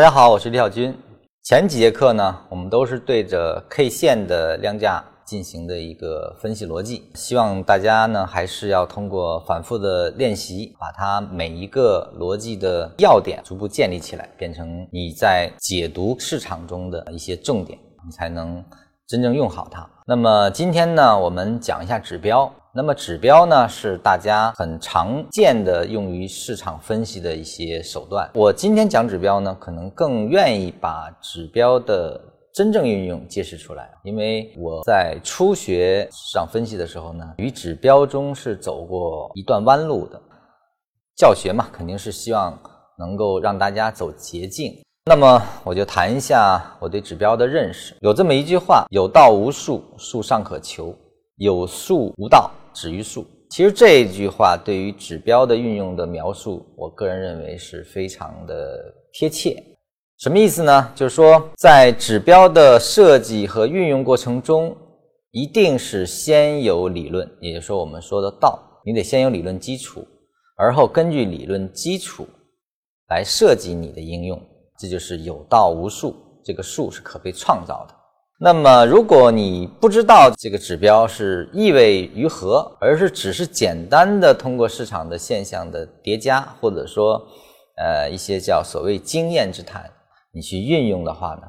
大家好，我是李小军。前几节课呢，我们都是对着 K 线的量价进行的一个分析逻辑，希望大家呢还是要通过反复的练习，把它每一个逻辑的要点逐步建立起来，变成你在解读市场中的一些重点，你才能真正用好它。那么今天呢，我们讲一下指标。那么指标呢，是大家很常见的用于市场分析的一些手段。我今天讲指标呢，可能更愿意把指标的真正运用揭示出来，因为我在初学市场分析的时候呢，与指标中是走过一段弯路的。教学嘛，肯定是希望能够让大家走捷径。那么我就谈一下我对指标的认识。有这么一句话：有道无术，术尚可求；有术无道。止于术，其实这句话对于指标的运用的描述，我个人认为是非常的贴切。什么意思呢？就是说，在指标的设计和运用过程中，一定是先有理论，也就是说，我们说的道，你得先有理论基础，而后根据理论基础来设计你的应用，这就是有道无术，这个术是可被创造的。那么，如果你不知道这个指标是意味于何，而是只是简单的通过市场的现象的叠加，或者说，呃，一些叫所谓经验之谈，你去运用的话呢，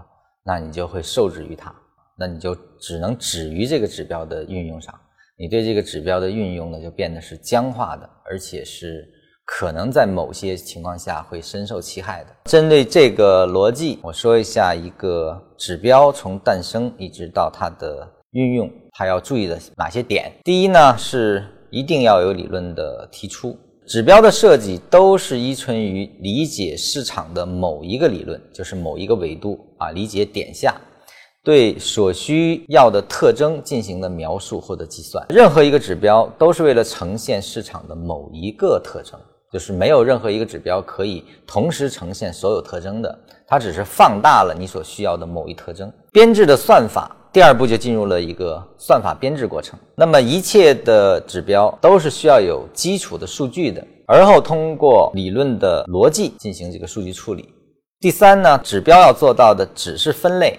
那你就会受制于它，那你就只能止于这个指标的运用上，你对这个指标的运用呢，就变得是僵化的，而且是。可能在某些情况下会深受其害的。针对这个逻辑，我说一下一个指标从诞生一直到它的运用，它要注意的哪些点？第一呢，是一定要有理论的提出。指标的设计都是依存于理解市场的某一个理论，就是某一个维度啊，理解点下对所需要的特征进行的描述或者计算。任何一个指标都是为了呈现市场的某一个特征。就是没有任何一个指标可以同时呈现所有特征的，它只是放大了你所需要的某一特征。编制的算法，第二步就进入了一个算法编制过程。那么一切的指标都是需要有基础的数据的，而后通过理论的逻辑进行这个数据处理。第三呢，指标要做到的只是分类，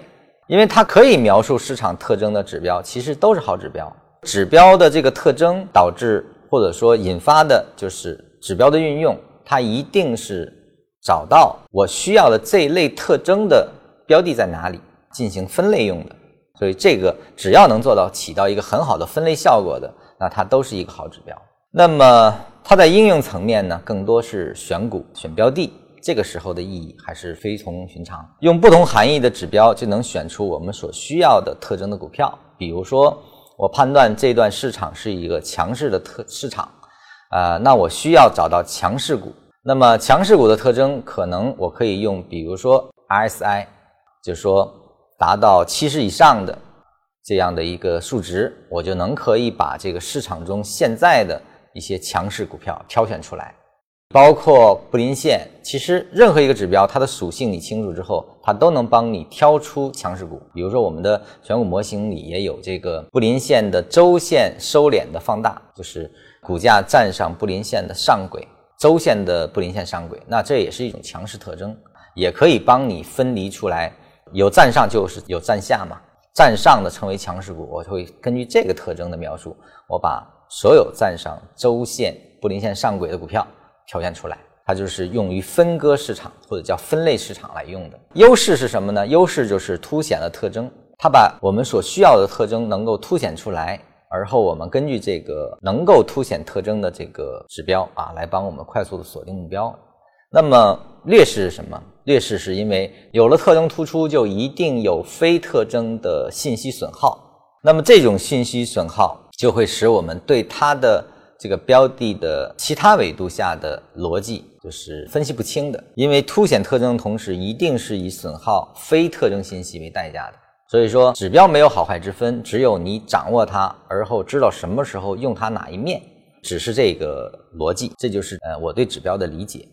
因为它可以描述市场特征的指标，其实都是好指标。指标的这个特征导致或者说引发的就是。指标的运用，它一定是找到我需要的这一类特征的标的在哪里进行分类用的。所以这个只要能做到起到一个很好的分类效果的，那它都是一个好指标。那么它在应用层面呢，更多是选股、选标的，这个时候的意义还是非同寻常。用不同含义的指标就能选出我们所需要的特征的股票。比如说，我判断这段市场是一个强势的特市场。呃，那我需要找到强势股。那么强势股的特征，可能我可以用，比如说 RSI，就是说达到七十以上的这样的一个数值，我就能可以把这个市场中现在的一些强势股票挑选出来。包括布林线，其实任何一个指标，它的属性你清楚之后，它都能帮你挑出强势股。比如说我们的选股模型里也有这个布林线的周线收敛的放大，就是。股价站上布林线的上轨，周线的布林线上轨，那这也是一种强势特征，也可以帮你分离出来，有站上就是有站下嘛。站上的称为强势股，我会根据这个特征的描述，我把所有站上周线布林线上轨的股票挑选出来，它就是用于分割市场或者叫分类市场来用的。优势是什么呢？优势就是凸显了特征，它把我们所需要的特征能够凸显出来。而后我们根据这个能够凸显特征的这个指标啊，来帮我们快速的锁定目标。那么劣势是什么？劣势是因为有了特征突出，就一定有非特征的信息损耗。那么这种信息损耗就会使我们对它的这个标的的其他维度下的逻辑就是分析不清的。因为凸显特征的同时，一定是以损耗非特征信息为代价的。所以说，指标没有好坏之分，只有你掌握它，而后知道什么时候用它哪一面，只是这个逻辑。这就是呃我对指标的理解。